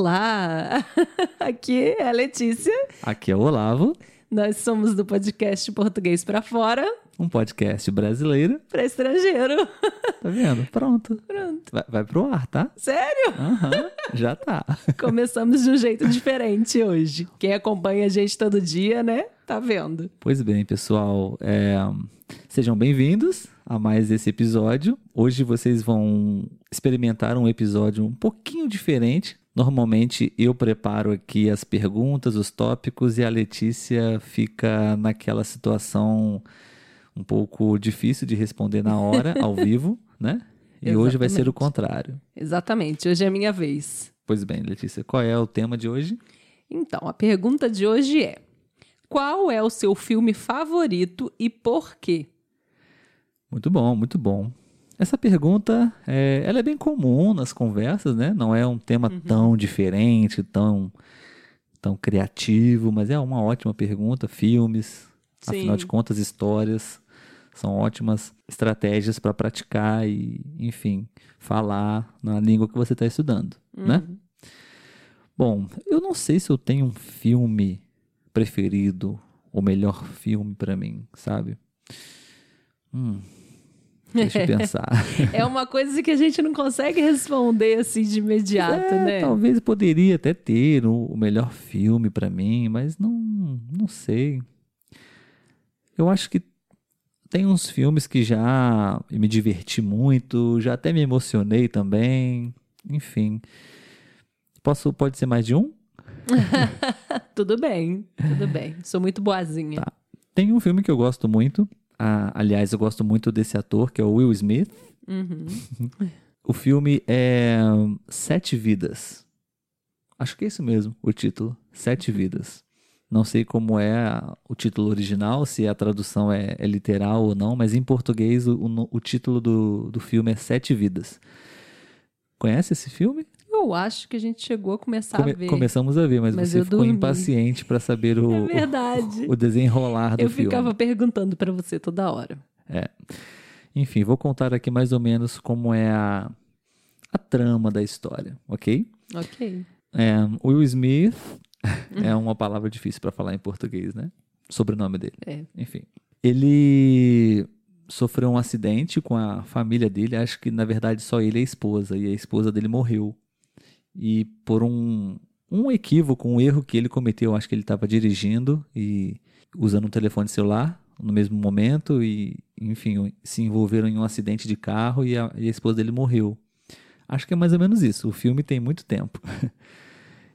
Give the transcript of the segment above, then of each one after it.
Olá! Aqui é a Letícia. Aqui é o Olavo. Nós somos do podcast Português para Fora. Um podcast brasileiro. Para estrangeiro. Tá vendo? Pronto. Pronto. Vai, vai pro ar, tá? Sério? Aham, já tá. Começamos de um jeito diferente hoje. Quem acompanha a gente todo dia, né? Tá vendo? Pois bem, pessoal. é, Sejam bem-vindos a mais esse episódio. Hoje vocês vão experimentar um episódio um pouquinho diferente. Normalmente eu preparo aqui as perguntas, os tópicos e a Letícia fica naquela situação um pouco difícil de responder na hora, ao vivo, né? E hoje vai ser o Exatamente. contrário. Exatamente, hoje é a minha vez. Pois bem, Letícia, qual é o tema de hoje? Então, a pergunta de hoje é: Qual é o seu filme favorito e por quê? Muito bom, muito bom. Essa pergunta, é, ela é bem comum nas conversas, né? Não é um tema tão diferente, tão, tão criativo, mas é uma ótima pergunta. Filmes, afinal Sim. de contas, histórias são ótimas estratégias para praticar e, enfim, falar na língua que você está estudando, né? Bom, eu não sei se eu tenho um filme preferido, o melhor filme para mim, sabe? Hum, deixa eu pensar. É uma coisa que a gente não consegue responder assim de imediato, É, né? Talvez poderia até ter o, o melhor filme pra mim, mas não, não sei. Eu acho que tem uns filmes que já me diverti muito, já até me emocionei também. Enfim. Posso, pode ser mais de um? Tudo bem, tudo bem. Sou muito boazinha. Tá. Tem um filme que eu gosto muito. Ah, aliás, eu gosto muito desse ator, que é o Will Smith. Uhum. O filme é Sete Vidas. Acho que é isso mesmo, o título. Sete Vidas. Não sei como é o título original, se a tradução é, é literal ou não, mas em português o, o o título do, do filme é Sete Vidas. Conhece esse filme? Eu acho que a gente chegou a começar Come- a ver. começamos a ver, mas, Mas você eu ficou dormi. impaciente para saber o, É verdade. o, o desenrolar do Eu filme. ficava perguntando pra você toda hora. Enfim, vou contar aqui mais ou menos como é a, a trama da história, ok? Ok. É, Will Smith é uma palavra difícil para falar em português, né? Sobrenome dele. É. Enfim. Ele sofreu um acidente com a família dele. Acho que, na verdade, só ele e a esposa. E a esposa dele morreu. E por um, um equívoco, um erro que ele cometeu, acho que ele estava dirigindo e usando um telefone celular no mesmo momento. E, enfim, se envolveram em um acidente de carro e a, e a esposa dele morreu. Acho que é mais ou menos isso. O filme tem muito tempo.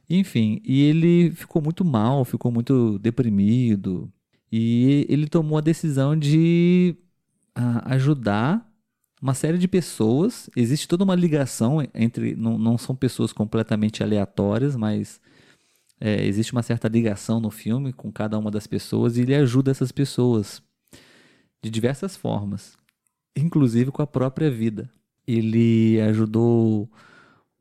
Enfim, e ele ficou muito mal, ficou muito deprimido. E ele tomou a decisão de ah, ajudar uma série de pessoas. Existe toda uma ligação entre. Não, não são pessoas completamente aleatórias, mas é, existe uma certa ligação no filme com cada uma das pessoas e ele ajuda essas pessoas de diversas formas, inclusive com a própria vida. Ele ajudou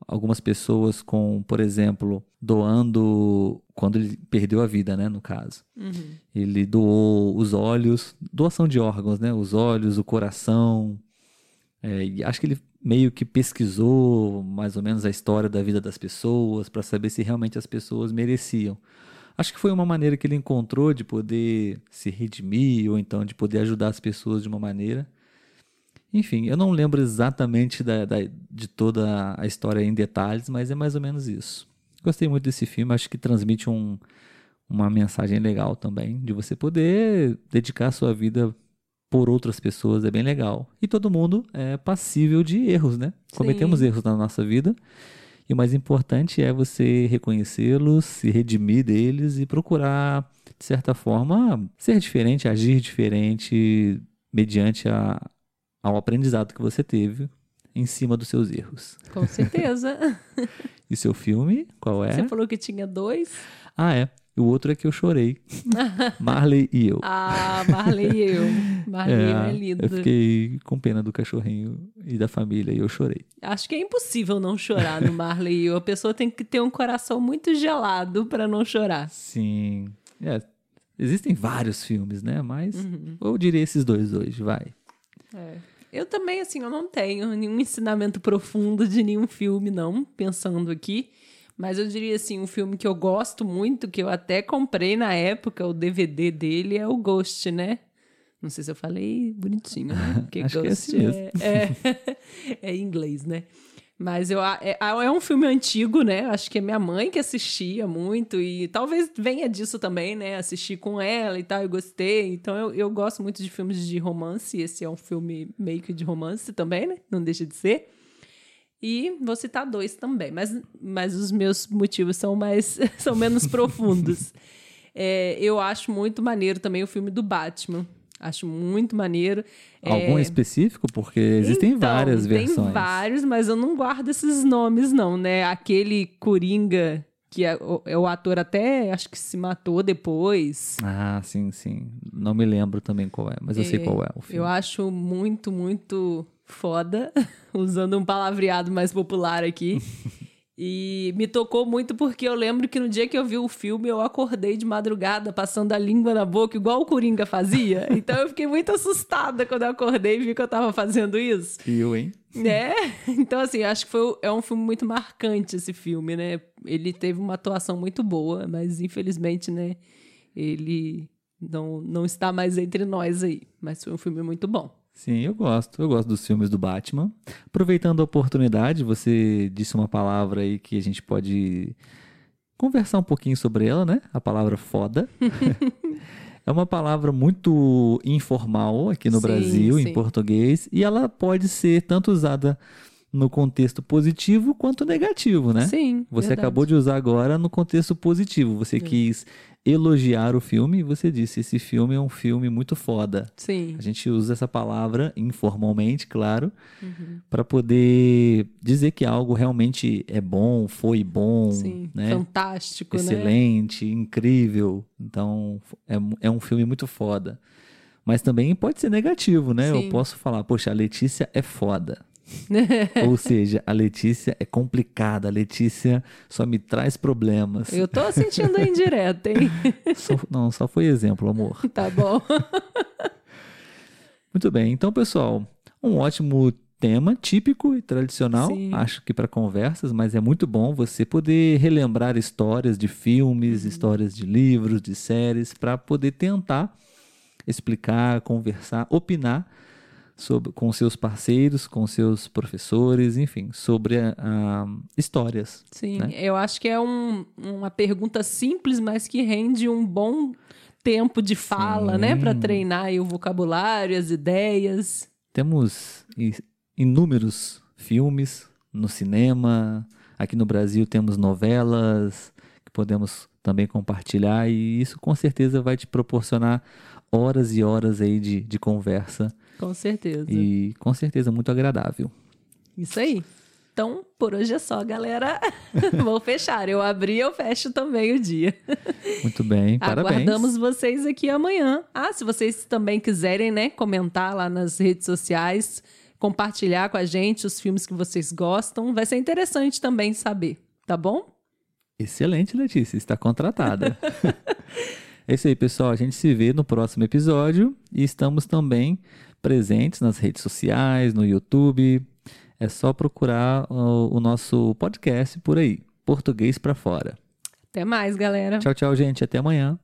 algumas pessoas com, por exemplo, doando quando ele perdeu a vida, né, no caso. Uhum. Ele doou os olhos, doação de órgãos, né, os olhos, o coração. É, acho que ele meio que pesquisou mais ou menos a história da vida das pessoas para saber se realmente as pessoas mereciam. Acho que foi uma maneira que ele encontrou de poder se redimir ou então de poder ajudar as pessoas de uma maneira. Enfim, eu não lembro exatamente da, da- de toda a história em detalhes, mas é mais ou menos isso. Gostei muito desse filme, acho que transmite um, uma mensagem legal também, de você poder dedicar a sua vida por outras pessoas, é bem legal. E todo mundo é passível de erros, né? Cometemos Sim. erros na nossa vida. E o mais importante é você reconhecê-los, se redimir deles e procurar, de certa forma, ser diferente, agir diferente mediante a, ao aprendizado que você teve em cima dos seus erros. Com certeza. E seu filme, qual é? Você falou que tinha dois. Ah, é. O outro é que eu chorei. Marley e eu. Ah, Marley e eu. Marley e eu é lindo. eu fiquei com pena do cachorrinho e da família e eu chorei. Acho que é impossível não chorar no Marley e eu. A pessoa tem que ter um coração muito gelado pra não chorar. Sim. É, existem vários filmes, né? Mas Uhum. eu diria esses dois hoje, vai. É. Eu também, assim, eu não tenho nenhum ensinamento profundo de nenhum filme, não, pensando aqui. Mas eu diria assim, um filme que eu gosto muito, que eu até comprei na época, o DVD dele, é o Ghost, né? Não sei se eu falei bonitinho, né? Porque Acho Ghost que é, assim mesmo. é, é, em inglês, né? Mas eu, é, é um filme antigo, né? Acho que é minha mãe que assistia muito e talvez venha disso também, né? Assisti com ela e tal, eu gostei. Então eu, eu gosto muito de filmes de romance. Esse é um filme meio que de romance também, né? Não deixa de ser. E vou citar dois também, mas, mas os meus motivos são mais são menos profundos. É, eu acho muito maneiro também o filme do Batman. Acho muito maneiro. Algum é... específico? Porque existem então, várias versões. Tem vários, mas eu não guardo esses nomes, não, né? Aquele Coringa, que é o, é o ator até acho que se matou depois. Ah, sim, sim. Não me lembro também qual é, mas eu sei é, qual é o filme. Eu acho muito, muito foda, usando um palavreado mais popular aqui. E me tocou muito porque eu lembro que no dia que eu vi o filme, eu acordei de madrugada passando a língua na boca, igual o Coringa fazia. Então eu fiquei muito assustada quando eu acordei e vi que eu tava fazendo isso. Eu, hein? É, então assim, acho que foi, é um filme muito marcante esse filme, né? Ele teve uma atuação muito boa, mas infelizmente, né, ele não, não está mais entre nós aí. Mas foi um filme muito bom. Sim, eu gosto. Eu gosto dos filmes do Batman. Aproveitando a oportunidade, você disse uma palavra aí que a gente pode conversar um pouquinho sobre ela, né? A palavra foda. é uma palavra muito informal aqui no sim, Brasil, sim. em português, e ela pode ser tanto usada no contexto positivo quanto negativo, né? Sim. Você verdade. acabou de usar agora no contexto positivo. Você Sim. quis elogiar o filme e você disse: esse filme é um filme muito foda. Sim. A gente usa essa palavra informalmente, claro, uhum. para poder dizer que algo realmente é bom, foi bom, Sim. né? Fantástico, né? Excelente, né? incrível. Então, é, é um filme muito foda. Mas também pode ser negativo, né? Sim. Eu posso falar, poxa, a Letícia é foda. Ou seja, a Letícia é complicada, a Letícia só me traz problemas. Eu tô sentindo indireto, hein? Só, não, só foi exemplo, amor. Tá bom. Muito bem, então, pessoal, um ótimo tema típico e tradicional, Sim. acho que para conversas, mas é muito bom você poder relembrar histórias de filmes, uhum. histórias de livros, de séries, para poder tentar explicar, conversar, opinar sobre, com seus parceiros, com seus professores, enfim, sobre a, a histórias. Sim, né? eu acho que é um, uma pergunta simples, mas que rende um bom tempo de fala, Sim. né, para treinar o vocabulário, as ideias. Temos inúmeros filmes no cinema, aqui no Brasil temos novelas que podemos também compartilhar e isso com certeza vai te proporcionar horas e horas aí de, de conversa com certeza. E com certeza muito agradável. Isso aí. Então, por hoje é só, galera. Vou fechar. Eu abri e eu fecho também o dia. Muito bem, parabéns. Aguardamos vocês aqui amanhã. Ah, se vocês também quiserem, né, comentar lá nas redes sociais, compartilhar com a gente os filmes que vocês gostam, vai ser interessante também saber, tá bom? Excelente, Letícia, está contratada. é isso aí, pessoal. A gente se vê no próximo episódio e estamos também presentes nas redes sociais, no YouTube. É só procurar o, o nosso podcast por aí, Português para Fora. Até mais, galera. Tchau, tchau, gente. Até amanhã.